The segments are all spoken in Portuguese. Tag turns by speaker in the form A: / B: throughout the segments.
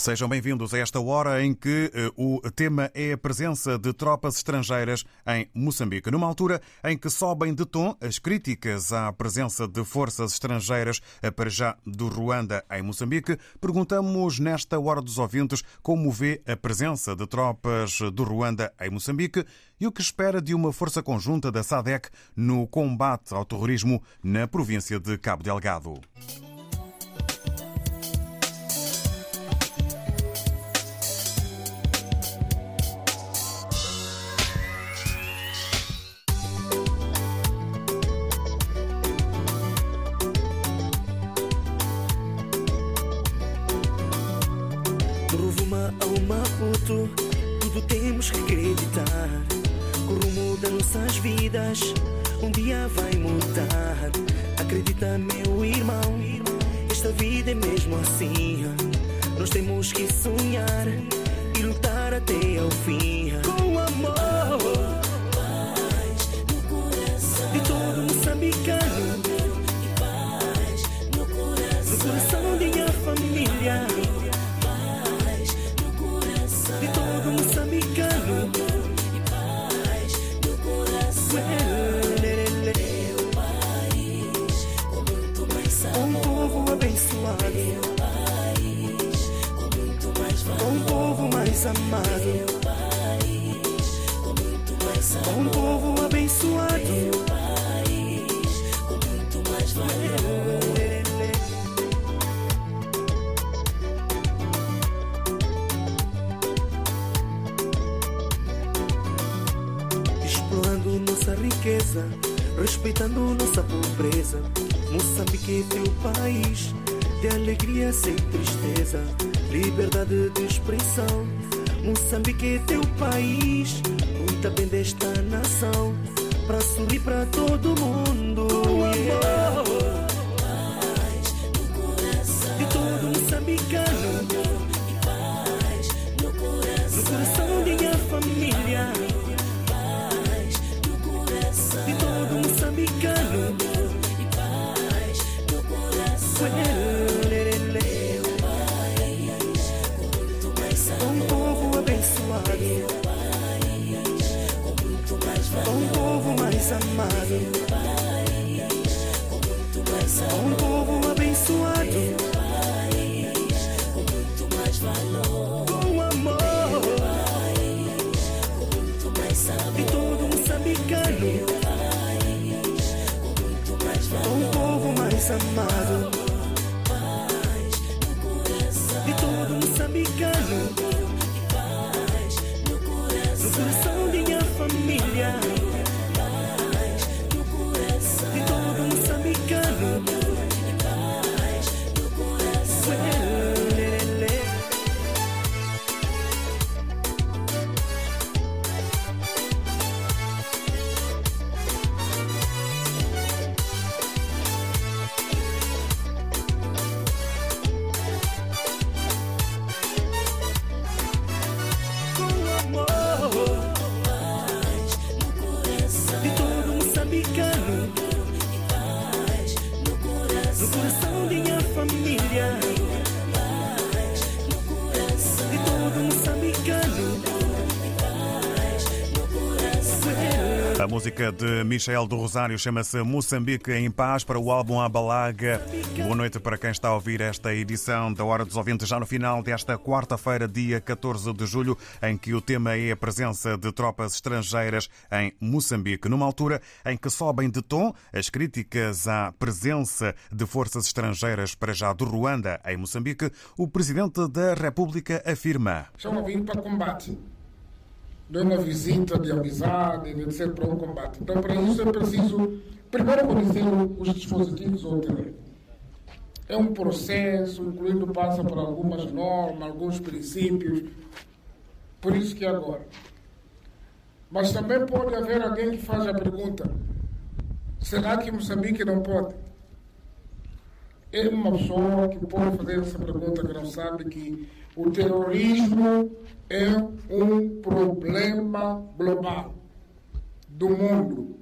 A: Sejam bem-vindos a esta hora em que uh, o tema é a presença de tropas estrangeiras em Moçambique. Numa altura em que sobem de tom as críticas à presença de forças estrangeiras, uh, para já do Ruanda em Moçambique, perguntamos nesta hora dos ouvintes como vê a presença de tropas do Ruanda em Moçambique e o que espera de uma força conjunta da SADEC no combate ao terrorismo na província de Cabo Delgado.
B: Maputo, tudo temos que acreditar. O rumo das nossas vidas um dia vai mudar. Acredita, meu irmão, esta vida é mesmo assim. Nós temos que sonhar e lutar até ao fim. Com amor, Moçambique é teu país, cuida bem desta nação, para sorrir para todo mundo. Yeah. Um povo abençoado. Meu país, com muito mais valor. Com amor. De todo moçambicano um povo mais amado.
A: Música de Michel do Rosário chama-se Moçambique em Paz para o álbum Abalaga. Boa noite para quem está a ouvir esta edição da Hora dos Ouvintes, já no final desta quarta-feira, dia 14 de julho, em que o tema é a presença de tropas estrangeiras em Moçambique. Numa altura em que sobem de tom as críticas à presença de forças estrangeiras para já do Ruanda em Moçambique, o Presidente da República afirma.
C: Estão a para combate de uma visita de amizade, de ser para um combate. Então, para isso é preciso, primeiro, conhecer os dispositivos terreno. É um processo, incluindo passa por algumas normas, alguns princípios. Por isso que é agora. Mas também pode haver alguém que faz a pergunta: será que Moçambique não pode? É uma pessoa que pode fazer essa pergunta que não sabe que o terrorismo é um problema global do mundo.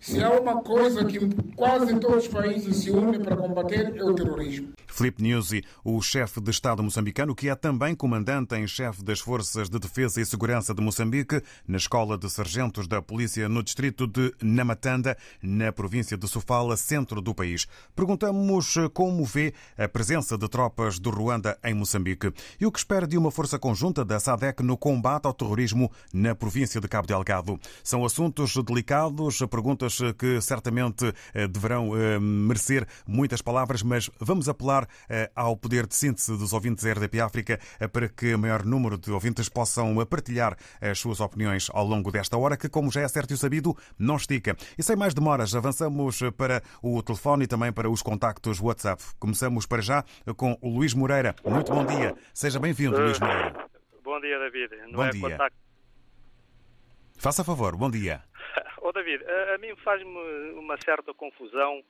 C: Se há uma coisa que quase todos os países se unem para combater é o terrorismo.
A: Filipe Nyusi, o chefe de Estado moçambicano, que é também comandante em chefe das Forças de Defesa e Segurança de Moçambique, na Escola de Sargentos da Polícia no distrito de Namatanda, na província de Sofala, centro do país. Perguntamos como vê a presença de tropas do Ruanda em Moçambique e o que espera de uma força conjunta da SADEC no combate ao terrorismo na província de Cabo Delgado. São assuntos delicados, perguntas que certamente eh, deverão eh, merecer muitas palavras, mas vamos apelar eh, ao poder de síntese dos ouvintes da RDP África para que o maior número de ouvintes possam partilhar as suas opiniões ao longo desta hora, que, como já é certo e sabido, não estica. E sem mais demoras, avançamos para o telefone e também para os contactos WhatsApp. Começamos para já com o Luís Moreira. Muito bom dia. Seja bem-vindo, Luís Moreira.
D: Bom dia, David. Não
A: Bom
D: é
A: dia.
D: contacto.
A: Faça favor, bom dia.
D: Ô, David, a, a mim faz-me uma certa confusão.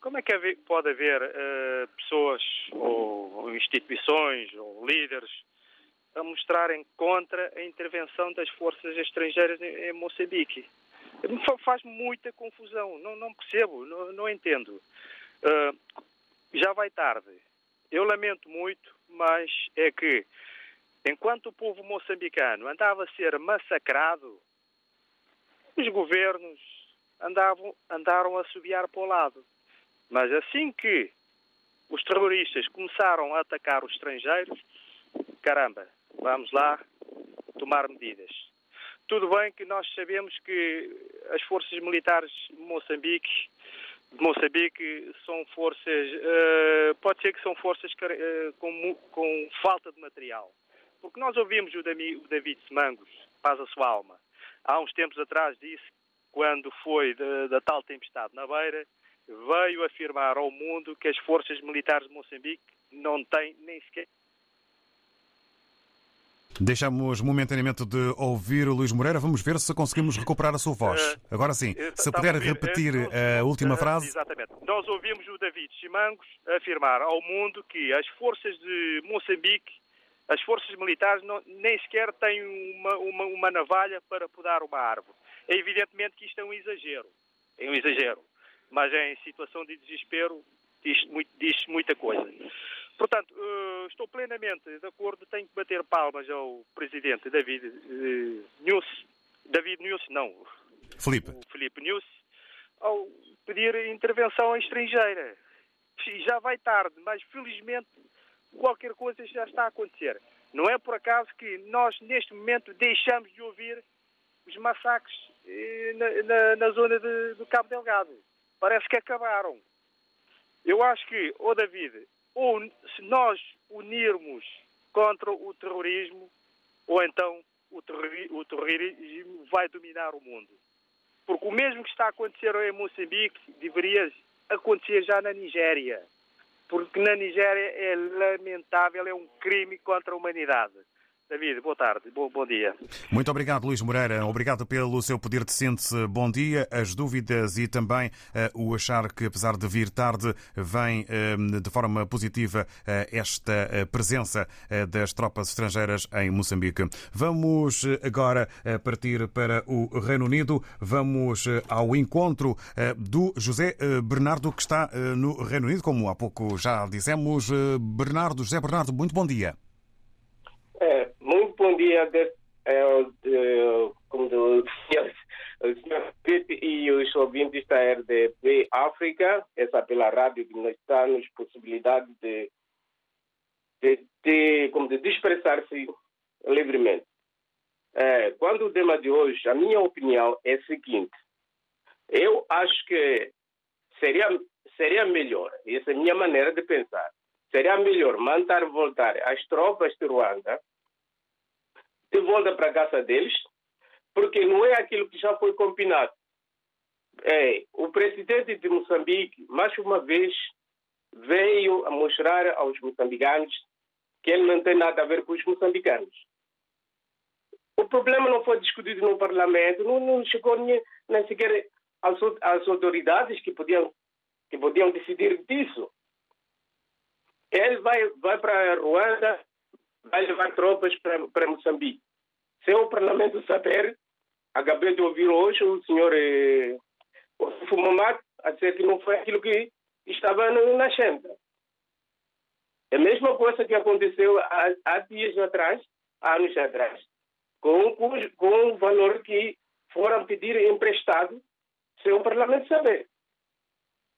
D: Como é que pode haver eh, pessoas ou instituições ou líderes a mostrarem contra a intervenção das forças estrangeiras em, Moçambique? Me fa- Faz-me muita confusão. Não, não percebo, não, não entendo. Eh, já vai tarde. Eu lamento muito, mas é que enquanto o povo moçambicano andava a ser massacrado, os governos andavam, andaram a subiar para o lado. Mas assim que os terroristas começaram a atacar os estrangeiros, caramba, vamos lá tomar medidas. Tudo bem que nós sabemos que as forças militares de Moçambique, de Moçambique são forças, eh, pode ser que são forças eh, com, com falta de material. Porque nós ouvimos o David Semangos, paz a sua alma, há uns tempos atrás disse, quando foi da tal tempestade na beira, veio afirmar ao mundo que as forças militares de Moçambique não têm nem sequer
A: Deixamos momentaneamente de ouvir o Luís Moreira. Vamos ver se conseguimos recuperar a sua voz.
D: Eh,
A: Agora sim,
D: eh,
A: se puder repetir
D: eh,
A: a última frase.
D: Exatamente. Nós ouvimos o David Chimangos afirmar ao mundo que as forças de Moçambique, as forças militares, não- nem sequer têm uma, uma, uma navalha para podar uma árvore. É evidentemente que isto é um exagero. É um exagero. Mas em situação de desespero diz, muito- diz muita coisa. Portanto, eh, estou plenamente de acordo, tenho que bater palmas ao presidente David uh, News. David News, não,
A: Felipe,
D: o Filipe News ao pedir intervenção estrangeira. Já vai tarde, mas felizmente qualquer coisa já está a acontecer. Não é por acaso que nós, neste momento, deixamos de ouvir os massacres eh, na, na- na zona de- do Cabo Delgado. Parece que acabaram. Eu acho que, ou David, ou se nós unirmos contra o terrorismo, ou então o, o terrorismo vai dominar o mundo. Porque o mesmo que está a acontecer em Moçambique deveria acontecer já na Nigéria. Porque na Nigéria é lamentável, é um crime contra a humanidade. David, boa tarde, bom, bom dia.
A: muito obrigado, Luís Moreira. Obrigado pelo seu poder de síntese. Bom dia. As dúvidas e também eh, o achar que, apesar de vir tarde, vem eh, de forma positiva eh, esta presença das tropas estrangeiras em Moçambique. Vamos agora partir para o Reino Unido. Vamos ao encontro do José Bernardo, que está no Reino Unido, como há pouco já dissemos. Bernardo, José Bernardo, muito bom dia.
E: É, muito bom dia, é, como
F: o senhor Pete e os ouvintes da RDP África, essa pela rádio que nos dá possibilidade de, de, de, como de, de expressar-se livremente. É, quando o tema de hoje, a minha opinião é a seguinte: eu acho que seria, seria melhor, essa é a minha maneira de pensar, seria melhor mandar voltar as tropas de Ruanda de volta para a casa deles, porque não é aquilo que já foi combinado. É, o presidente de Moçambique, mais uma vez, veio a mostrar aos moçambicanos que ele não tem nada a ver com os moçambicanos. O problema não foi discutido no parlamento, não, não chegou nem, nem sequer às, às autoridades que podiam, que podiam decidir disso. Ele vai, vai para Ruanda, vai levar tropas para, para Moçambique. Sem o parlamento saber, acabei de ouvir hoje o senhor eh, a dizer que não foi aquilo que estava na agenda. É a mesma coisa que aconteceu há, há dias atrás, há anos atrás, com, com, com o valor que foram pedir emprestado sem o parlamento saber.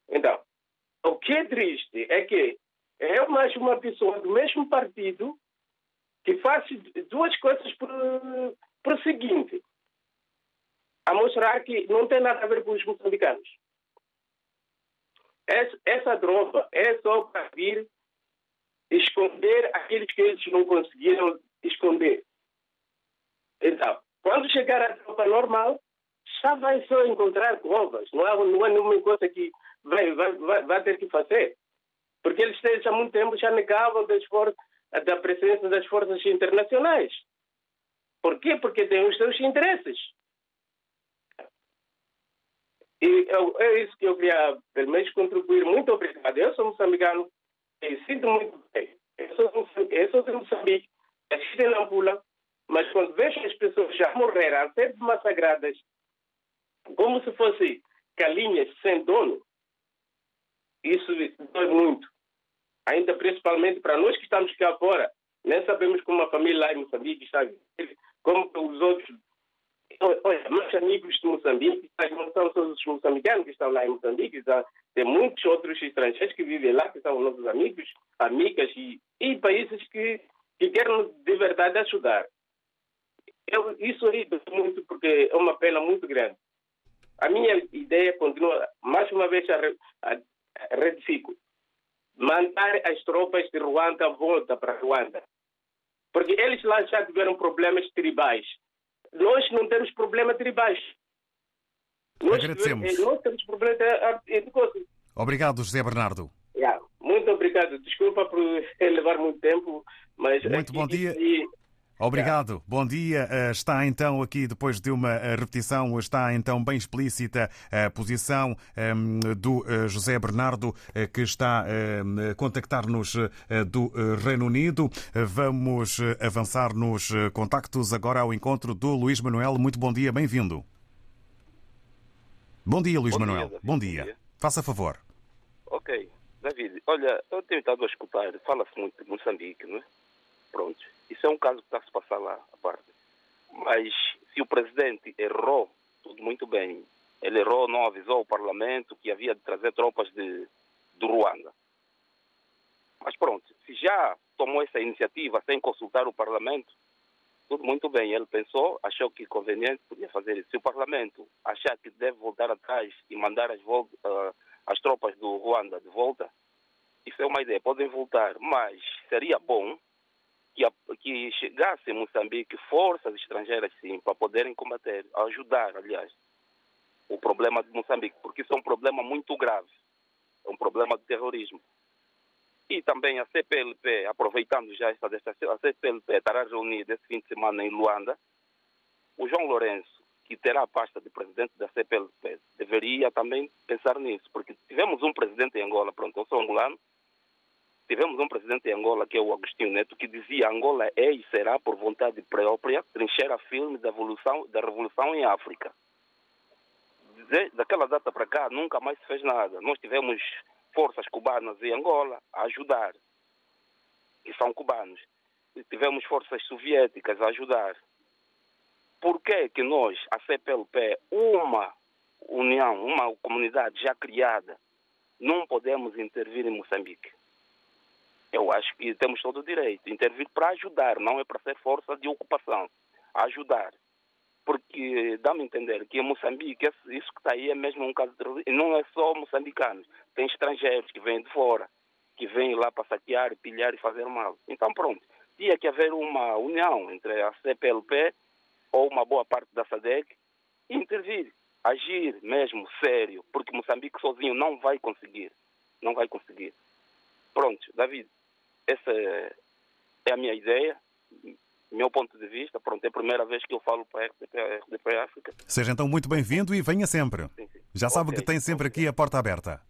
F: Então, o que é triste é que é mais uma pessoa do mesmo partido que faz duas coisas por o seguinte: a mostrar que não tem nada a ver com os moçambicanos. Essa, essa droga é só para vir esconder aqueles que eles não conseguiram esconder. Então, quando chegar a tropa normal, já vai só encontrar provas. Não há, não há nenhuma coisa que vai, vai, vai, vai ter que fazer. Porque eles desde há muito tempo já negavam das forças, da presença das forças internacionais. Por quê? Porque têm os seus interesses. E é isso que eu queria, pelo menos, contribuir. Muito obrigado. Eu sou moçambicano e sinto muito bem. Eu sou, eu sou de Moçambique, nasci em Nampula, mas quando vejo as pessoas já morrer, a ser massacradas, como se fossem galinhas sem dono, isso dói muito. Ainda principalmente para nós que estamos cá fora, nem sabemos como a família lá em Moçambique está como os outros. Olha, meus amigos de Moçambique, não são só os moçambicanos que estão lá em Moçambique, tem muitos outros estrangeiros que vivem lá, que são nossos amigos, amigas e, e países que, que querem de verdade ajudar. Eu, isso aí muito porque é uma pena muito grande. A minha ideia continua, mais uma vez, a, a, a. Mandar as tropas de Ruanda volta para Ruanda. Porque eles lá já tiveram problemas tribais. Nós não temos problemas tribais. Nós,
A: Agradecemos.
F: Nós temos problemas de coisas.
A: Obrigado, José Bernardo.
F: Yeah, muito obrigado. Desculpa por levar muito tempo, mas...
A: Muito bom dia. E... Obrigado, bom dia. Está então aqui, depois de uma repetição, está então bem explícita a posição do José Bernardo, que está a contactar-nos do Reino Unido. Vamos avançar nos contactos agora ao encontro do Luís Manuel. Muito bom dia, bem-vindo. Bom dia, Luís
G: bom
A: Manuel.
G: Dia,
A: bom dia. dia. Faça favor.
G: Ok. David, olha, eu tenho estado a escutar, fala-se muito de Moçambique, não é? Pronto. Isso é um caso que está a se passar lá, a parte. Mas se o presidente errou, tudo muito bem. Ele errou, não avisou o parlamento que havia de trazer tropas de, do Ruanda. Mas pronto, se já tomou essa iniciativa sem consultar o parlamento, tudo muito bem. Ele pensou, achou que conveniente, podia fazer isso. Se o parlamento achar que deve voltar atrás e mandar as, uh, as tropas do Ruanda de volta, isso é uma ideia. Podem voltar, mas seria bom que, que chegasse em Moçambique forças estrangeiras, sim, para poderem combater, ajudar, aliás, o problema de Moçambique, porque isso é um problema muito grave. É um problema de terrorismo. E também a CPLP, aproveitando já desta, a CPLP estará reunida esse fim de semana em Luanda. O João Lourenço, que terá a pasta de presidente da CPLP, deveria também pensar nisso, porque tivemos um presidente em Angola, pronto, eu sou angolano, tivemos um presidente em Angola, que é o Agostinho Neto, que dizia Angola é e será, por vontade própria, trincheira firme da, evolução, da revolução em África. daquela data para cá, nunca mais se fez nada. Nós tivemos forças cubanas em Angola a ajudar, que são cubanos. E tivemos forças soviéticas a ajudar. por que que nós, a CPLP, uma união, uma comunidade já criada, não podemos intervir em Moçambique? Eu acho que temos todo o direito. Intervir para ajudar, não é para ser força de ocupação. Ajudar. Porque dá-me a entender que em Moçambique, isso que está aí é mesmo um caso de. Não é só moçambicanos. Tem estrangeiros que vêm de fora, que vêm lá para saquear, pilhar e fazer mal. Então, pronto. Tinha que haver uma união entre a CPLP ou uma boa parte da SADEC e intervir. Agir mesmo sério. Porque Moçambique sozinho não vai conseguir. Não vai conseguir. Pronto, David, essa é a minha ideia, meu ponto de vista. Pronto, é a primeira vez que eu falo para a RDP, a RDP África.
A: Seja então muito bem-vindo e venha sempre. Já sabe
G: Ok,
A: que tem sempre aqui a porta aberta.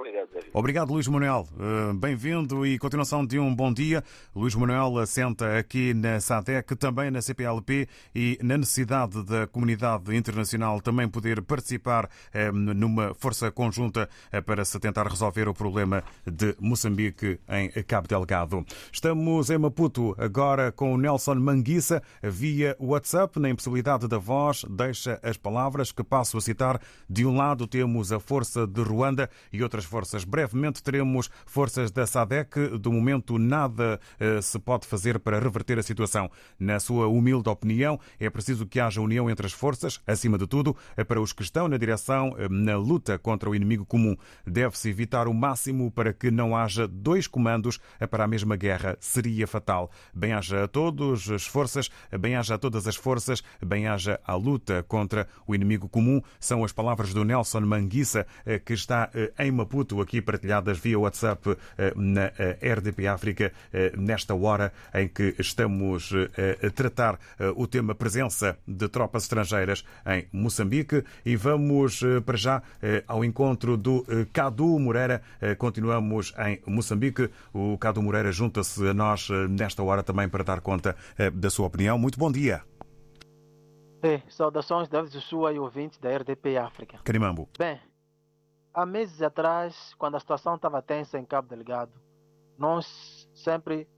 G: Obrigado, David.
A: Obrigado, Luís Manuel. Eh, Bem-vindo e continuação de um bom dia. Luís Manuel assenta aqui na SADEC, também na CPLP e na necessidade da comunidade internacional também poder participar eh, numa força conjunta eh, para se tentar resolver o problema de Moçambique em Cabo Delgado. Estamos em Maputo agora com o Nelson Manguissa via WhatsApp, na impossibilidade da voz, deixa as palavras que passo a citar. De um lado temos a força de Ruanda e outras forças. Brevemente teremos forças da SADEC. Do momento, nada eh, se pode fazer para reverter a situação. Na sua humilde opinião, é preciso que haja união entre as forças, acima de tudo, eh, para os que estão na direção, eh, na luta contra o inimigo comum. Deve-se evitar o máximo para que não haja dois comandos para a mesma guerra. Seria fatal. Bem-haja a todos as forças, bem-haja a todas as forças, bem-haja a luta contra o inimigo comum. São as palavras do Nelson Manguissa, eh, que está em Maputo, aqui partilhadas via WhatsApp eh, na eh, RDP África, eh, nesta hora em que estamos a tratar o tema presença de tropas estrangeiras em Moçambique. E vamos para já ao encontro do Cadu Moreira. Continuamos em Moçambique. O Cadu Moreira junta-se a nós nesta hora também para dar conta da sua opinião. Muito bom dia.
H: Saudações David Joshua e ouvintes da RDP África.
A: Carimambo.
H: Bem, há meses atrás, quando a situação estava tensa em Cabo Delgado, nós sempre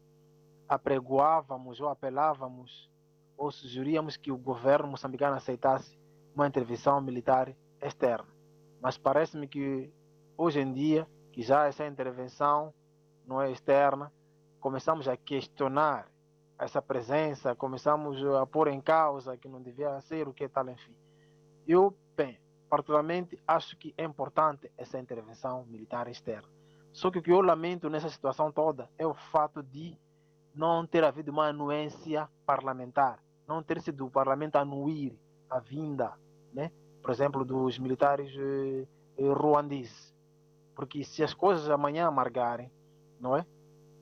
H: apregoávamos ou apelávamos ou sugeríamos que o governo moçambicano aceitasse uma intervenção militar externa. Mas parece-me que hoje em dia, que já essa intervenção não é externa, começamos a questionar essa presença, começamos a pôr em causa que não devia ser o que tal, enfim. Eu, bem, particularmente acho que é importante essa intervenção militar externa. Só que o que eu lamento nessa situação toda é o fato de não ter havido uma anuência parlamentar, não ter sido o parlamento anuir a vinda, né? por exemplo, dos militares eh, eh, ruandeses. Porque se as coisas amanhã amargarem, não é?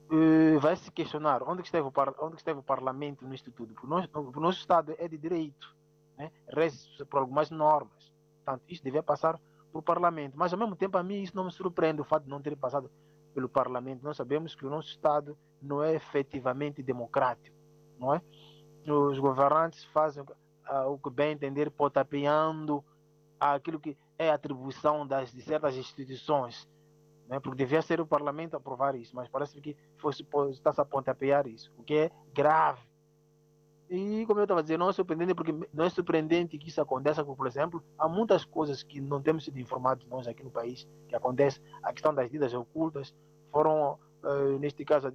H: Eh, vai se questionar onde esteve o, par, onde esteve o parlamento nisto tudo. O nosso, o nosso Estado é de direito, né? por algumas normas. Portanto, isso devia passar por parlamento. Mas, ao mesmo tempo, a mim isso não me surpreende o fato de não ter passado pelo parlamento. Nós sabemos que o nosso Estado não é efetivamente democrático, não é? Os governantes fazem ah, o que bem entender, potapeando aquilo que é atribuição das, de certas instituições, né? porque devia ser o parlamento aprovar isso, mas parece que está-se a pontapear isso, o que é grave. E como eu estava dizendo, não é surpreendente porque não é surpreendente que isso aconteça, por exemplo, há muitas coisas que não temos sido informados nós aqui no país que acontece. A questão das vidas ocultas foram, uh, neste caso,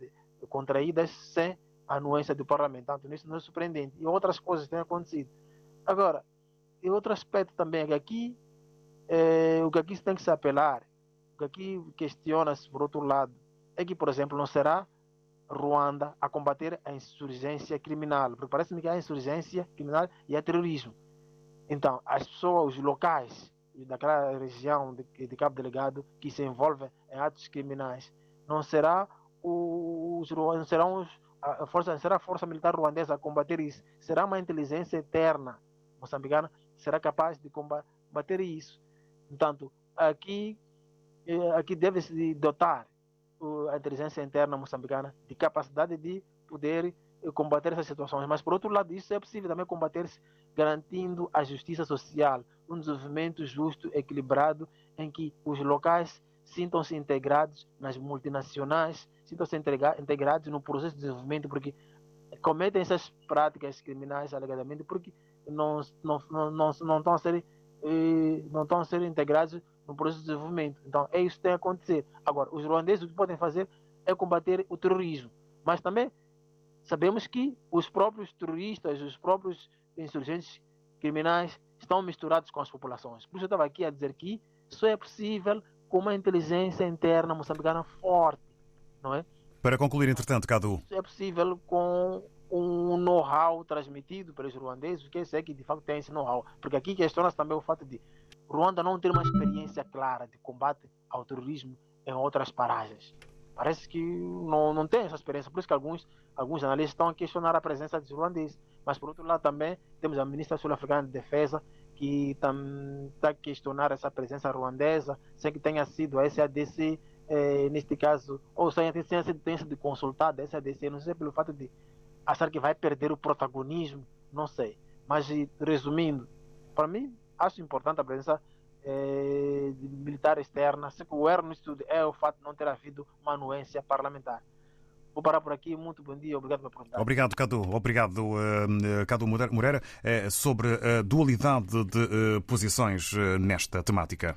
H: contraídas sem anuência do parlamento. Portanto, isso não é surpreendente. E outras coisas têm acontecido. Agora, e outro aspecto também é que aqui, é, o que aqui se tem que se apelar, o que aqui questiona-se, por outro lado, é que, por exemplo, não será Ruanda a combater a insurgência criminal, porque parece-me que há insurgência criminal e há terrorismo. Então, as pessoas, locais daquela região de, de Cabo Delegado que se envolvem em atos criminais, não será os não serão os, a força será a força militar ruandesa a combater isso, será uma inteligência eterna moçambicana será capaz de combater isso. Portanto, aqui aqui deve-se dotar a inteligência interna moçambicana de capacidade de poder combater essas situações. Mas, por outro lado, isso é possível também combater-se garantindo a justiça social, um desenvolvimento justo, equilibrado, em que os locais sintam-se integrados nas multinacionais, sintam-se integrados no processo de desenvolvimento, porque cometem essas práticas criminais alegadamente porque não, não, não, não, não estão a ser eh, não estão a ser integrados no processo de desenvolvimento. Então, é isso que tem a acontecer. Agora, os ruandeses o que podem fazer é combater o terrorismo, mas também sabemos que os próprios terroristas, os próprios insurgentes criminais estão misturados com as populações. Por isso eu estava aqui a dizer que só é possível com uma inteligência interna moçambicana forte, não é?
A: Para concluir, entretanto, Cadu.
H: Isso é possível com um know-how transmitido pelos ruandeses, que é que de facto tem esse know-how. Porque aqui questiona-se também o fato de Ruanda não ter uma experiência clara de combate ao terrorismo em outras paragens. Parece que não, não tem essa experiência, por isso que alguns, alguns analistas estão a questionar a presença dos ruandeses. Mas, por outro lado, também temos a ministra sul-africana de Defesa, que está a questionar essa presença ruandesa, sem que tenha sido a SADC, eh, neste caso, ou sem tenha sido, tenha sido consultada a SADC, não sei pelo fato de achar que vai perder o protagonismo, não sei. Mas, resumindo, para mim, acho importante a presença eh, militar externa. Se o erro nisso é o fato de não ter havido uma anuência parlamentar. Vou parar por aqui. Muito bom dia. Obrigado pela oportunidade.
A: Obrigado, Cadu. Obrigado, uh, Cadu Moreira, uh, sobre a dualidade de uh, posições nesta temática.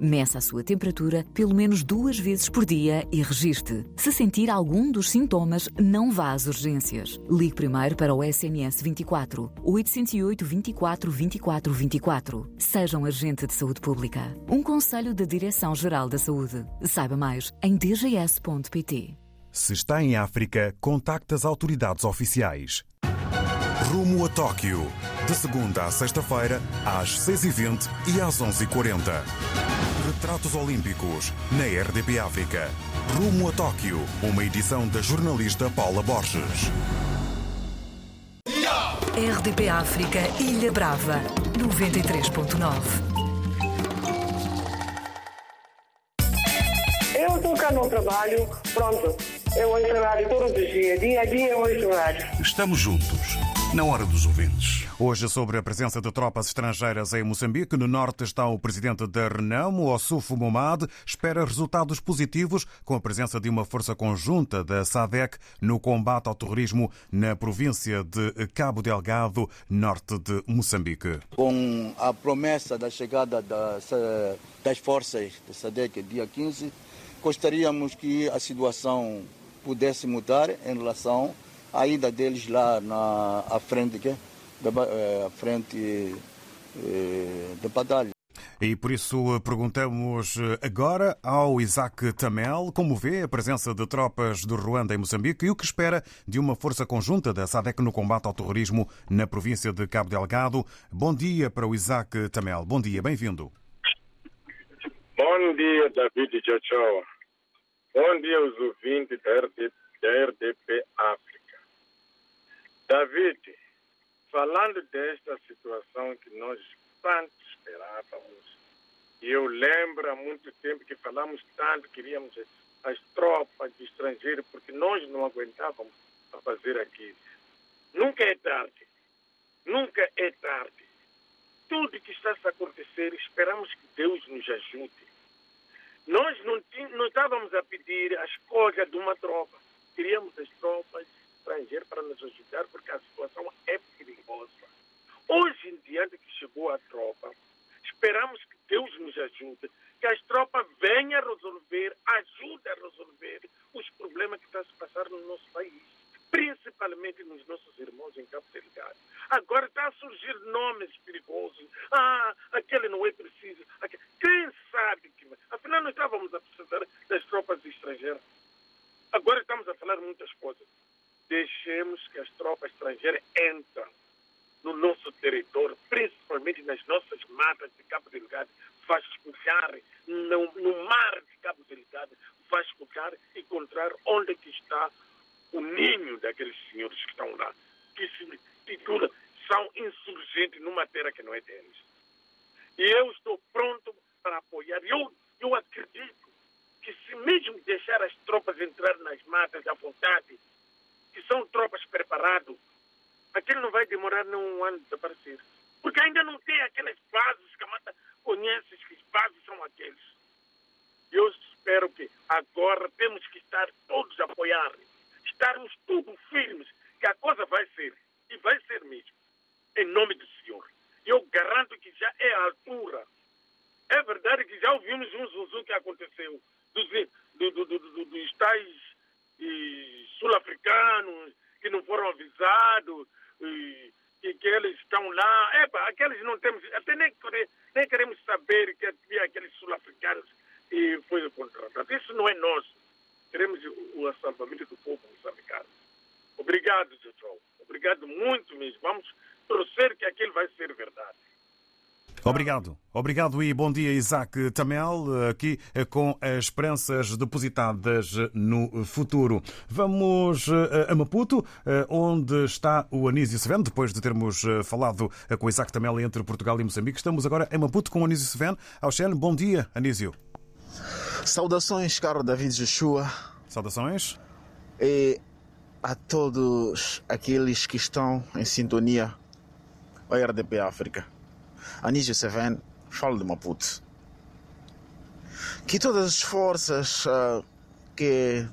I: Meça a sua temperatura pelo menos duas vezes por dia e registre. Se sentir algum dos sintomas, não vá às urgências. Ligue primeiro para o SMS 24 808 24 24 24. Seja um agente de saúde pública. Um conselho da Direção-Geral da Saúde. Saiba mais em dgs.pt.
A: Se está em África, contacte as autoridades oficiais. Rumo a Tóquio. De segunda a sexta-feira, às 6h20 e às 11h40. Retratos Olímpicos, na RDP África. Rumo a Tóquio. Uma edição da jornalista Paula Borges.
I: RDP África, Ilha Brava, 93.9.
E: Eu estou cá no trabalho, pronto. Eu ouço rádio todos os dias, dia a dia eu ouço rádio.
A: Estamos juntos, na hora dos ouvintes. Hoje, sobre a presença de tropas estrangeiras em Moçambique, no norte está o presidente da Renamo, Ossufo Momad, espera resultados positivos com a presença de uma força conjunta da SADEC no combate ao terrorismo na província de Cabo Delgado, norte de Moçambique.
J: Com a promessa da chegada das, das forças da SADEC dia 15, gostaríamos que a situação pudesse mudar em relação à ida deles lá na à frente, que, da, à frente eh, da batalha.
A: E por isso perguntamos agora ao Isaac Tamel como vê a presença de tropas do Ruanda em Moçambique e o que espera de uma força conjunta da SADEC no combate ao terrorismo na província de Cabo Delgado. Bom dia para o Isaac Tamel. Bom dia, bem-vindo.
K: Bom dia, David Tchau. Bom dia aos ouvintes da RDP, da RDP África. David, falando desta situação que nós tanto esperávamos, e eu lembro há muito tempo que falamos tanto, queríamos as tropas de estrangeiro, porque nós não aguentávamos a fazer aquilo. Nunca é tarde. Nunca é tarde. Tudo que está a acontecer, esperamos que Deus nos ajude. Nós não, não estávamos a pedir as coisas de uma tropa. Queríamos as tropas estrangeiras para nos ajudar, porque a situação é perigosa. Hoje em diante que chegou a tropa, esperamos que Deus nos ajude, que as tropas venham a resolver, ajude a resolver os problemas que estão a se passar no nosso país, principalmente nos nossos irmãos em Cabo Delgado. Agora está a surgir nomes perigosos. Ah, aquele não é preciso. Aquele... Quem sabe que. Afinal, nós estávamos a precisar das tropas estrangeiras. Agora estamos a falar muitas coisas. Deixemos que as tropas estrangeiras entrem no nosso território, principalmente nas nossas matas de Cabo Delgado, vasculhar no, no mar de Cabo Delgado, vasculhar e encontrar onde que está o ninho daqueles senhores que estão lá, que se titula são insurgentes numa terra que não é deles. E eu estou pronto para apoiar. Eu, eu acredito que se mesmo deixar as tropas entrar nas matas à vontade, que são tropas preparadas, aquilo não vai demorar nem um ano de desaparecer. Porque ainda não tem aquelas bases que a mata conhece, que bases são aqueles. Eu espero que agora temos que estar todos a apoiar, estarmos todos firmes, que a coisa vai ser, e vai ser mesmo, em nome do Senhor. Eu garanto que já é a altura. É verdade que já um zuzu que aconteceu dos, do, do, do, do, dos tais e, sul-africanos que não foram avisados, e, que, que eles estão lá. Epa, aqueles não temos, até nem, nem queremos saber que havia aqueles sul-africanos e foi contratado. Isso não é nosso. Queremos o, o salvamento do povo moçambicano. Obrigado, João. Obrigado muito mesmo. Vamos torcer que aquilo vai ser verdade.
A: Obrigado. Obrigado e bom dia, Isaac Tamel, aqui com as esperanças depositadas no futuro. Vamos a Maputo, onde está o Anísio Seven, depois de termos falado com o Isaac Tamel entre Portugal e Moçambique. Estamos agora em Maputo com o Anísio Seven. Auxene, bom dia, Anísio.
L: Saudações, caro David Joshua.
A: Saudações.
L: E a todos aqueles que estão em sintonia com a RDP África. Anísio Seven, falo de Maputo. Que todas as forças uh, que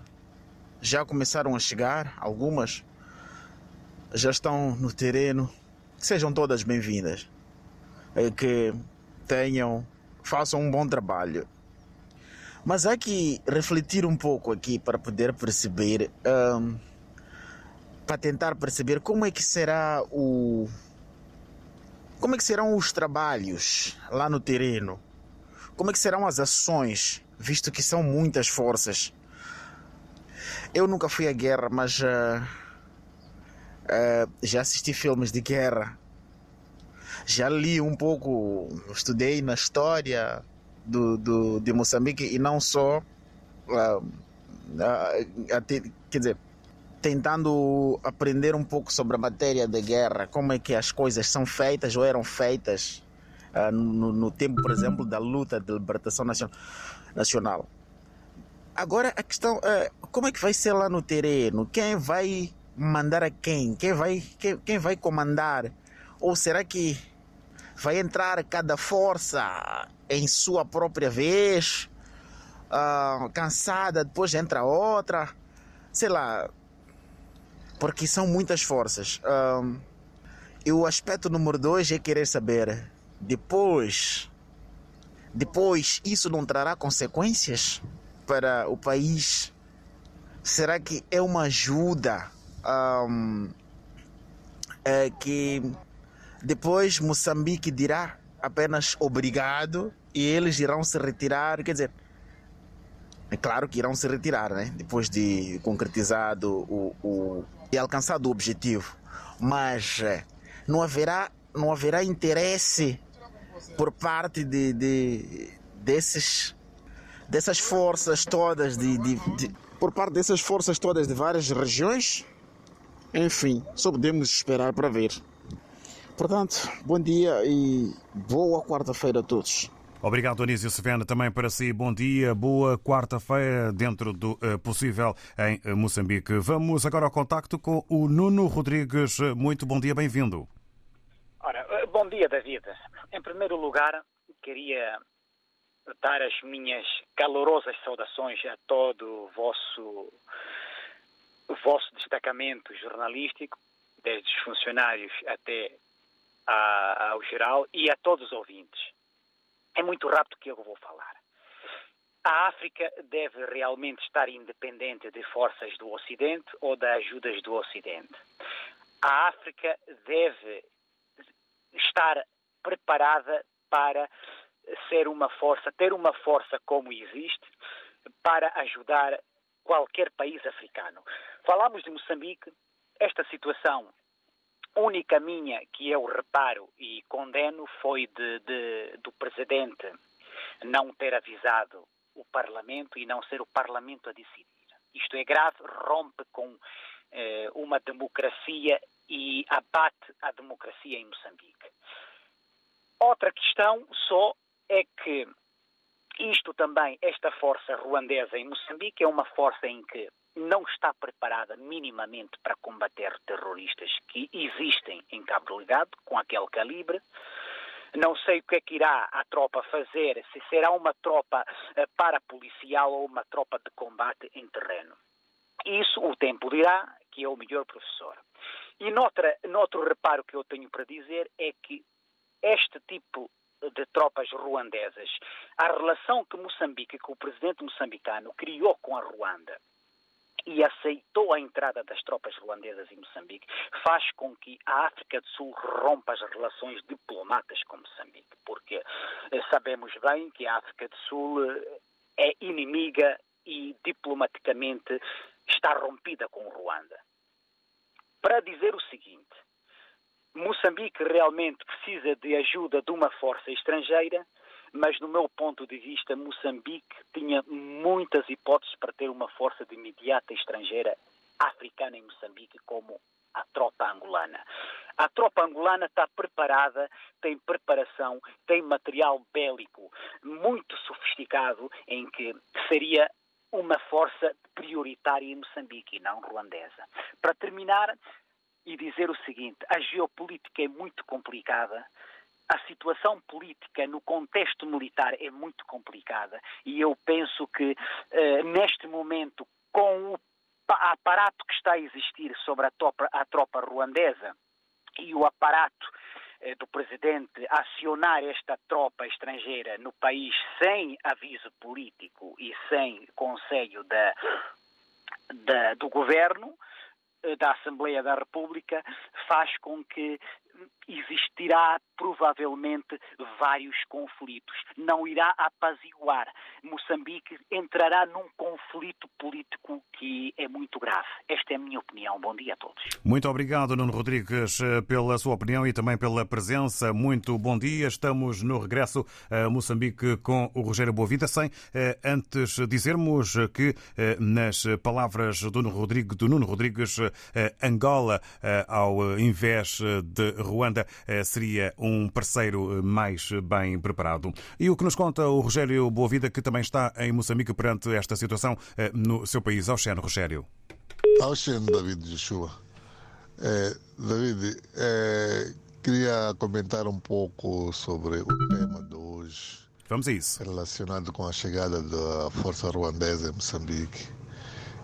L: já começaram a chegar, algumas já estão no terreno, que sejam todas bem-vindas. Que tenham, façam um bom trabalho. Mas há que refletir um pouco aqui para poder perceber, um, para tentar perceber como é que será o como é que serão os trabalhos lá no terreno? Como é que serão as ações, visto que são muitas forças? Eu nunca fui à guerra, mas uh, uh, já assisti filmes de guerra. Já li um pouco, estudei na história do, do, de Moçambique e não só. Uh, quer dizer, tentando aprender um pouco sobre a matéria da guerra, como é que as coisas são feitas ou eram feitas uh, no, no, tempo, por exemplo, da luta de libertação nacional. Agora a questão é como é que vai ser lá no terreno? Quem vai mandar a quem? Quem vai, quem, quem vai comandar? Ou será que vai entrar cada força em sua própria vez? Uh, cansada, depois entra outra? Sei lá, porque são muitas forças. Um, e o aspecto número dois é querer saber, depois, depois isso não trará consequências para o país? Será que é uma ajuda um, é que depois Moçambique dirá apenas obrigado e eles irão se retirar? Quer dizer, é claro que irão se retirar, né? Depois de concretizado o, o, e alcançado o objetivo, mas eh, não haverá, não haverá interesse por parte de, de desses, dessas forças todas, de, de, de, por parte dessas forças todas de várias regiões. Enfim, só podemos esperar para ver. Portanto, bom dia e boa quarta-feira a todos.
A: Obrigado, Anísio Sevena. Também para si, bom dia, boa quarta-feira, dentro do uh, possível em uh, Moçambique. Vamos agora ao contacto com o Nuno Rodrigues. Muito bom dia, bem-vindo.
M: Ora, eh, bom dia, David. Em primeiro lugar, queria dar as minhas calorosas saudações a todo o vosso, o vosso destacamento jornalístico, desde os funcionários até a, ao geral, e a todos os ouvintes. É muito rápido que eu vou falar. A África deve realmente estar independente de forças do Ocidente ou de ajudas do Ocidente. A África deve estar preparada para ser uma força, ter uma força como existe, para ajudar qualquer país africano. Falamos de Moçambique, esta situação única minha que eu reparo e condeno foi de, de, do presidente não ter avisado o Parlamento e não ser o Parlamento a decidir. Isto é grave, rompe com eh, uma democracia e abate a democracia em Moçambique. Outra questão só é que isto também, esta força ruandesa em Moçambique, é uma força em que não está preparada minimamente para combater terroristas que existem em Cabo Delgado com aquele calibre. Não sei o que é que irá a tropa fazer, se será uma tropa eh, parapolicial ou uma tropa de combate em terreno. Isso o tempo dirá, que é o melhor professor. E noutra, noutro reparo que eu tenho para dizer é que este tipo de tropas ruandesas, a relação que Moçambique, que o presidente moçambicano criou com a Ruanda, e aceitou a entrada das tropas ruandesas em Moçambique, faz com que a África do Sul rompa as relações diplomatas com Moçambique, porque eh, sabemos bem que a África do Sul eh, é inimiga e diplomaticamente está rompida com Ruanda. Para dizer o seguinte, Moçambique realmente precisa de ajuda de uma força estrangeira, mas no meu ponto de vista, Moçambique tinha muitas hipóteses para ter uma força de imediata estrangeira africana em Moçambique, como a tropa angolana. A tropa angolana está preparada, tem preparação, tem material bélico muito sofisticado, em que seria uma força prioritária em Moçambique e não ruandesa. Para terminar, e dizer o seguinte: a geopolítica é muito complicada. A situação política no contexto militar é muito complicada e eu penso que eh, neste momento, com o aparato que está a existir sobre a tropa, a tropa ruandesa e o aparato eh, do presidente acionar esta tropa estrangeira no país sem aviso político e sem conselho da, da, do governo, eh, da Assembleia da República faz com que existirá provavelmente vários conflitos. Não irá apaziguar. Moçambique entrará num conflito político que é muito grave. Esta é a minha opinião. Bom dia a todos.
A: Muito obrigado, Nuno Rodrigues, pela sua opinião e também pela presença. Muito bom dia. Estamos no regresso a Moçambique com o Rogério Boavida, sem eh, antes dizermos que, eh, nas palavras do Nuno Rodrigues, do Nuno Rodrigues eh, Angola, ao invés de Ruanda, seria um parceiro mais bem preparado. E o que nos conta o Rogério Boavida, que também está em Moçambique perante esta situação no seu país. Oxeno, Rogério.
N: Oxeno, David Joshua. É, David, é, queria comentar um pouco sobre o tema de hoje.
A: Vamos a isso.
N: Relacionado com a chegada da força ruandesa em Moçambique.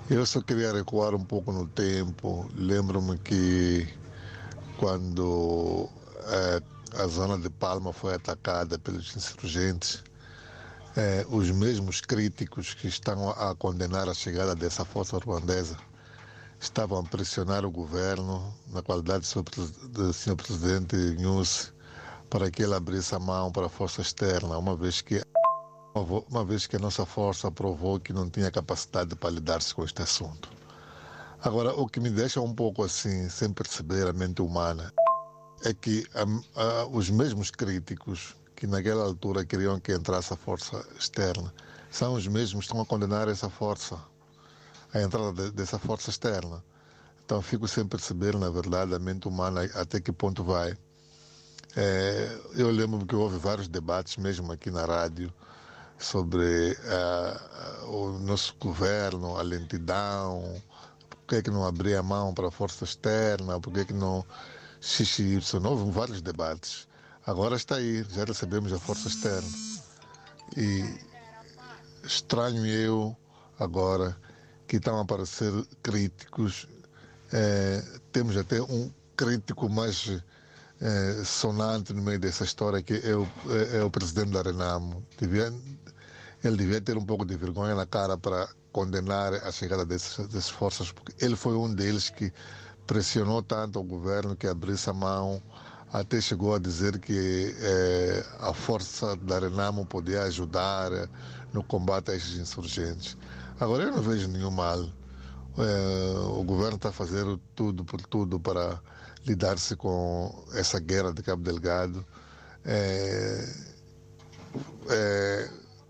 N: Eu só queria recuar um pouco no tempo. Lembro-me que quando é, a zona de Palma foi atacada pelos insurgentes, é, os mesmos críticos que estão a condenar a chegada dessa força ruandesa estavam a pressionar o governo, na qualidade do senhor presidente Nussi, para que ele abrisse a mão para a força externa, uma vez que uma vez que a nossa força provou que não tinha capacidade para lidar-se com este assunto. Agora, o que me deixa um pouco assim, sem perceber a mente humana, é que os mesmos críticos que naquela altura queriam que entrasse a força externa são os mesmos que estão a condenar essa força, a entrada de, dessa força externa. Então fico sem perceber, na verdade, a mente humana até que ponto vai. É, eu lembro que houve vários debates, mesmo aqui na rádio, sobre uh, o nosso governo, a lentidão, por que, é que não abria a mão para a força externa, por que, é que não XY. Houve vários debates. Agora está aí, já recebemos a força externa. E estranho eu agora que estão a aparecer críticos. É, temos até um crítico mais é, sonante no meio dessa história que é o, é, é o presidente da Renamo. Devia, ele devia ter um pouco de vergonha na cara para condenar a chegada dessas, dessas forças, porque ele foi um deles que pressionou tanto o governo que abrisse a mão, até chegou a dizer que eh, a força da Renamo podia ajudar eh, no combate a esses insurgentes. Agora eu não vejo nenhum mal. Eh, o governo está fazendo tudo por tudo para lidar-se com essa guerra de Cabo Delgado.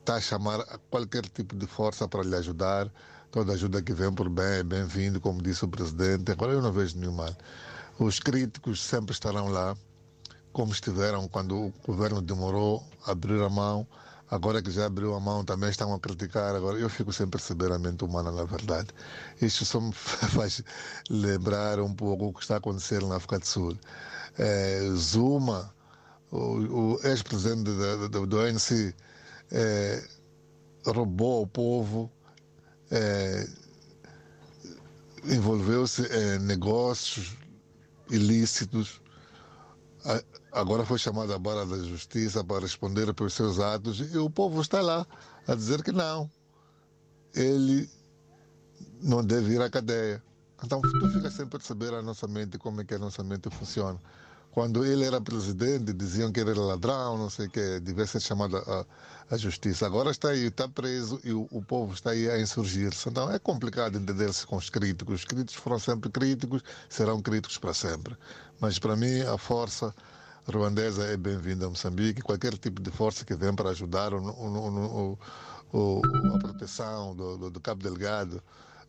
N: Está a chamar qualquer tipo de força para lhe ajudar Toda ajuda que vem por bem é bem-vindo, como disse o presidente. Agora eu não vejo nenhum mal. Os críticos sempre estarão lá, como estiveram quando o governo demorou a abrir a mão, Agora que já abriu a mão, também estão a criticar. Agora eu fico sem perceber a mente humana, na verdade. Isto só me faz lembrar um pouco o que está acontecendo na África do Sul. É, Zuma, o, o ex-presidente do ANC, é, roubou o povo, é, envolveu-se em negócios ilícitos. Agora foi chamado à barra da justiça para responder pelos seus atos e o povo está lá a dizer que não. Ele não deve ir à cadeia. Então tu fica sem perceber a nossa mente, como é que a nossa mente funciona. Quando ele era presidente, diziam que ele era ladrão, não sei o que, devia ser chamado à, à justiça. Agora está aí, está preso e o, o povo está aí a insurgir-se. Então é complicado entender-se com os críticos. Os críticos foram sempre críticos, serão críticos para sempre. Mas para mim, a força ruandesa é bem-vinda a Moçambique. Qualquer tipo de força que venha para ajudar o, o, o, a proteção do, do, do Cabo Delgado,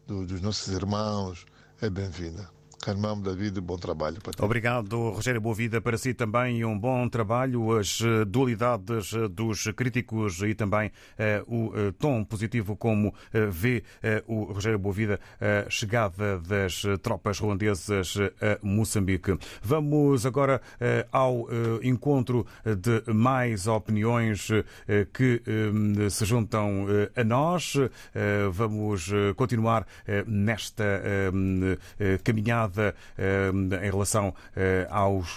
N: do, dos nossos irmãos, é bem-vinda. Carmão David, bom trabalho para ti.
A: Obrigado, Rogério Boavida. Para si também um bom trabalho. As dualidades dos críticos e também uh, o uh, tom positivo como uh, vê o Rogério Boavida a chegada das tropas ruandesas a Moçambique. Vamos agora ao encontro de mais opiniões que se juntam a nós. Vamos continuar nesta caminhada em relação aos,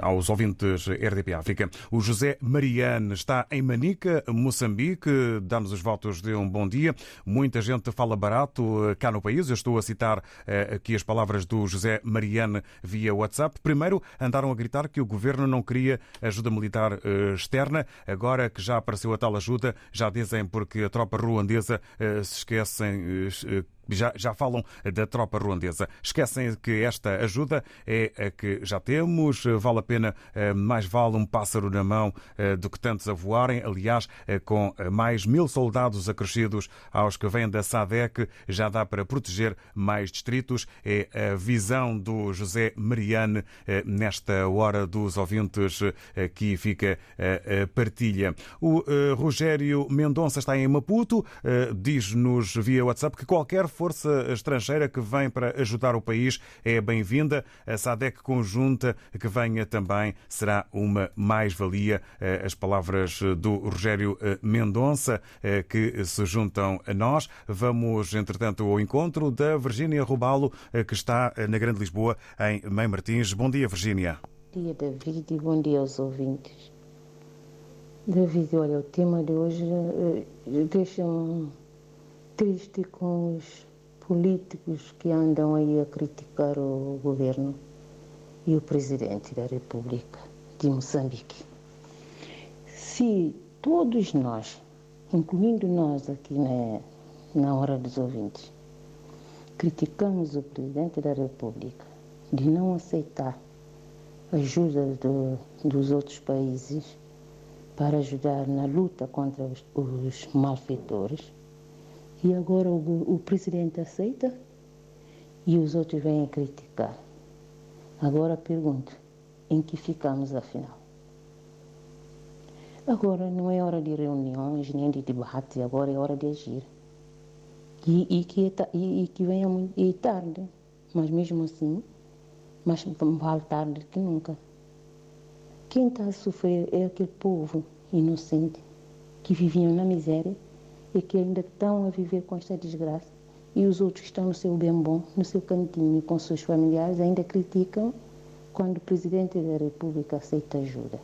A: aos ouvintes RDP África. O José Mariane está em Manica, Moçambique, dá-nos os votos de um bom dia. Muita gente fala barato cá no país. Eu estou a citar aqui as palavras do José Mariane via WhatsApp. Primeiro, andaram a gritar que o governo não queria ajuda militar externa. Agora que já apareceu a tal ajuda, já dizem porque a tropa ruandesa se esquecem já, já falam da tropa ruandesa. Esquecem que esta ajuda é a que já temos, vale a pena, mais vale um pássaro na mão do que tantos a voarem. Aliás, com mais mil soldados acrescidos aos que vêm da SADEC, já dá para proteger mais distritos. É a visão do José Mariane nesta hora dos ouvintes que fica a partilha. O Rogério Mendonça está em Maputo, diz-nos via WhatsApp que qualquer força estrangeira que vem para ajudar o país é bem-vinda. A SADEC conjunta que venha também será uma mais-valia. As palavras do Rogério Mendonça que se juntam a nós. Vamos, entretanto, ao encontro da Virgínia Rubalo, que está na Grande Lisboa, em Mãe Martins. Bom dia, Virgínia.
O: Bom dia, David, e bom dia aos ouvintes. David, olha, o tema de hoje deixa-me triste com os políticos que andam aí a criticar o governo e o presidente da República de Moçambique. Se todos nós, incluindo nós aqui na, na hora dos ouvintes, criticamos o presidente da República de não aceitar ajuda do, dos outros países para ajudar na luta contra os, os malfeitores, e agora o, o presidente aceita e os outros vêm criticar. Agora pergunto, em que ficamos afinal? Agora não é hora de reuniões nem de debate, agora é hora de agir. E, e que, e, e, que venha e tarde, mas mesmo assim, mas vale tarde que nunca. Quem está a sofrer é aquele povo inocente que viviam na miséria e que ainda estão a viver com esta desgraça. E os outros que estão no seu bem bom, no seu cantinho, com seus familiares, ainda criticam quando o Presidente da República aceita ajuda.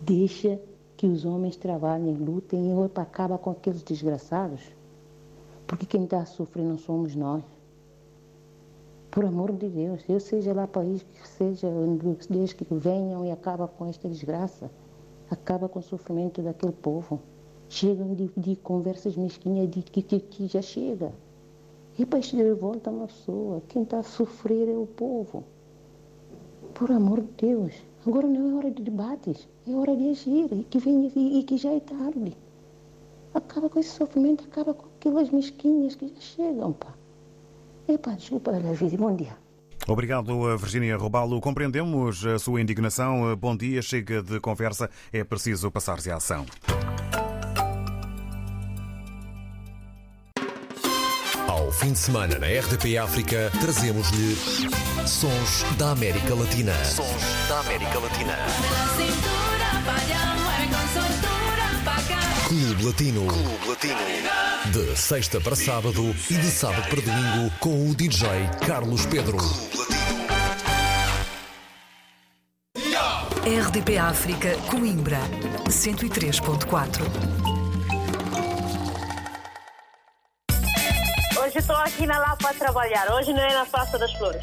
O: Deixa que os homens trabalhem, lutem e acaba com aqueles desgraçados. Porque quem está a sofrer não somos nós. Por amor de Deus, eu seja lá país que seja, desde que venham e acaba com esta desgraça, acaba com o sofrimento daquele povo. Chegam de, de conversas mesquinhas de que, que, que já chega. E para revolta uma pessoa. Quem está a sofrer é o povo. Por amor de Deus. Agora não é hora de debates, é hora de agir e que, vem, e, e que já é tarde. Acaba com esse sofrimento, acaba com aquelas mesquinhas que já chegam, pá. Epá, desculpa, David, bom dia.
A: Obrigado, Virginia Robalo. Compreendemos a sua indignação. Bom dia, chega de conversa. É preciso passar-se à ação.
P: Fim de semana na RDP África, trazemos-lhe Sons da América Latina. Sons da América Latina. Clube Latino. Clube Latino. De sexta para sábado e de sábado para domingo com o DJ Carlos Pedro.
I: RDP África, Coimbra, 103.4.
Q: Hoje estou aqui na Lapa a trabalhar. Hoje não é na Praça das Flores.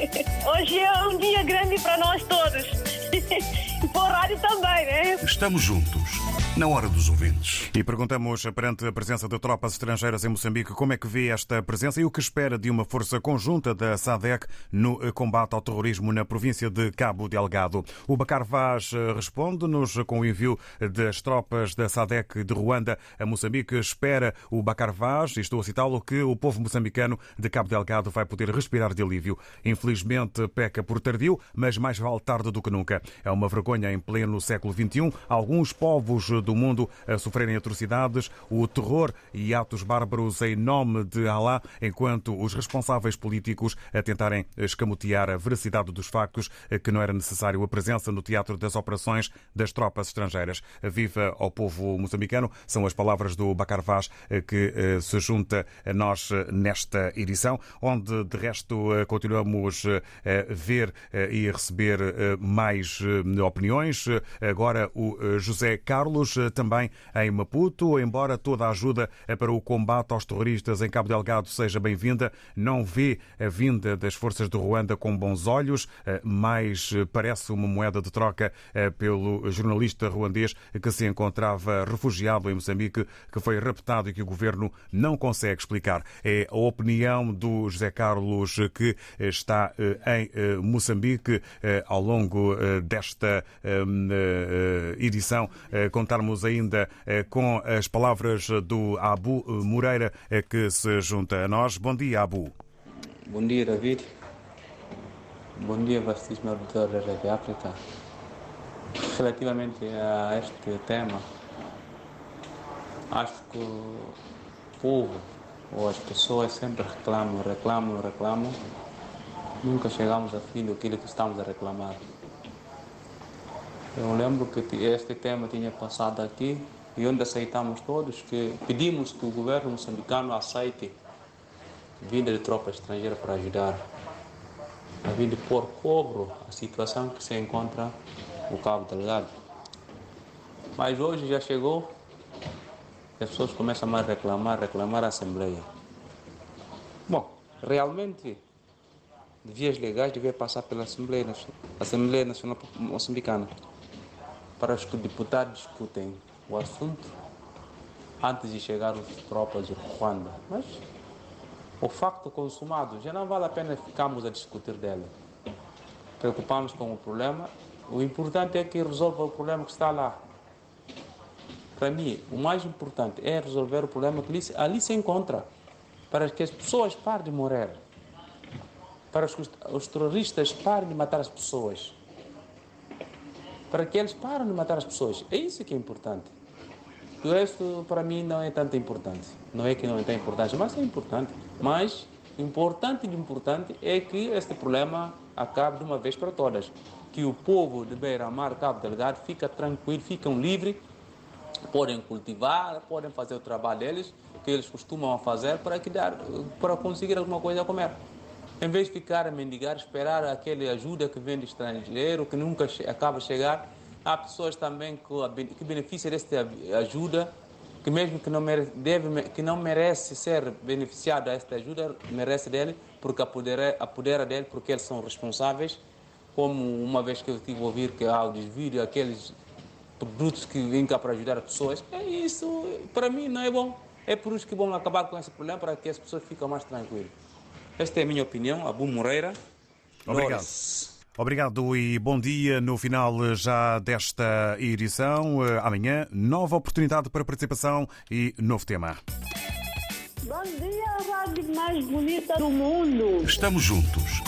Q: Hoje é um dia grande para nós todos. Para o rádio também, né?
A: Estamos juntos, na hora dos ouvintes. E perguntamos, perante a presença de tropas estrangeiras em Moçambique, como é que vê esta presença e o que espera de uma força conjunta da SADEC no combate ao terrorismo na província de Cabo Delgado. O Bacar Vaz responde-nos com o envio das tropas da SADEC de Ruanda a Moçambique. Espera o Bacar Vaz, e estou a citá-lo, que o povo moçambicano de Cabo Delgado vai poder respirar de alívio. Infelizmente, peca por tardio, mas mais vale tarde do que nunca. É uma vergonha em pleno século XXI. Alguns povos do mundo a sofrerem atrocidades, o terror e atos bárbaros em nome de Alá, enquanto os responsáveis políticos a tentarem escamotear a veracidade dos factos que não era necessário a presença no teatro das operações das tropas estrangeiras. Viva ao povo moçambicano, são as palavras do Bacar Vaz que se junta a nós nesta edição, onde de resto continuamos a ver e a receber mais opiniões. Agora o José Carlos, também em Maputo, embora toda a ajuda para o combate aos terroristas em Cabo Delgado seja bem-vinda, não vê a vinda das forças de Ruanda com bons olhos, mas parece uma moeda de troca pelo jornalista ruandês que se encontrava refugiado em Moçambique, que foi raptado e que o governo não consegue explicar. É a opinião do José Carlos que está em Moçambique ao longo desta edição. Contarmos ainda com as palavras do Abu Moreira, que se junta a nós. Bom dia, Abu.
R: Bom dia, David. Bom dia, vastíssimo auditor da Rede África. Relativamente a este tema, acho que o povo ou as pessoas sempre reclamam, reclamam, reclamam. Nunca chegamos a fim daquilo que estamos a reclamar. Eu lembro que este tema tinha passado aqui e onde aceitamos todos que pedimos que o governo moçambicano aceite vinda de tropas estrangeiras para ajudar a vir de pôr cobro a situação que se encontra no Cabo Delgado. Mas hoje já chegou as pessoas começam a reclamar, reclamar a Assembleia. Bom, realmente, vias legais devia passar pela Assembleia, Assembleia Nacional Moçambicana para que os deputados discutem o assunto antes de chegar as tropas de Ruanda. Mas o facto consumado já não vale a pena ficarmos a discutir dele. Preocupamos com o problema. O importante é que resolva o problema que está lá. Para mim, o mais importante é resolver o problema que ali, se encontra, para que as pessoas parem de morrer, para que os, os terroristas parem de matar as pessoas para que eles parem de matar as pessoas. É isso que é importante. O resto, para mim, não é tanto importante. Não é que não tem importância, mas é importante. Mas, importante de importante é que este problema acabe de uma vez para todas. Que o povo de Beira-Mar, Cabo Delgado, fica tranquilo, ficam livres, podem cultivar, podem fazer o trabalho deles, que eles costumam fazer para, que dar, para conseguir alguma coisa a comer. Em vez de ficar a mendigar, esperar aquela ajuda que vem do estrangeiro, que nunca acaba de chegar, há pessoas também que, beneficiam desta ajuda, que mesmo que não, merece, deve, que não merece ser beneficiado desta ajuda, merece dele, porque apodera, apodera dele, porque eles são responsáveis. Como uma vez que eu tive a ouvir que há o desvio de aqueles produtos que vêm cá para ajudar as pessoas, é isso, para mim não é bom. É por isso que vamos acabar com esse problema, para que as pessoas fiquem mais tranquilas. Esta é a minha opinião, Abu Moreira.
A: Obrigado. Obrigado e bom dia. No final já desta edição, amanhã, nova oportunidade para participação e novo tema.
S: Bom dia, a rádio mais bonita do mundo.
A: Estamos juntos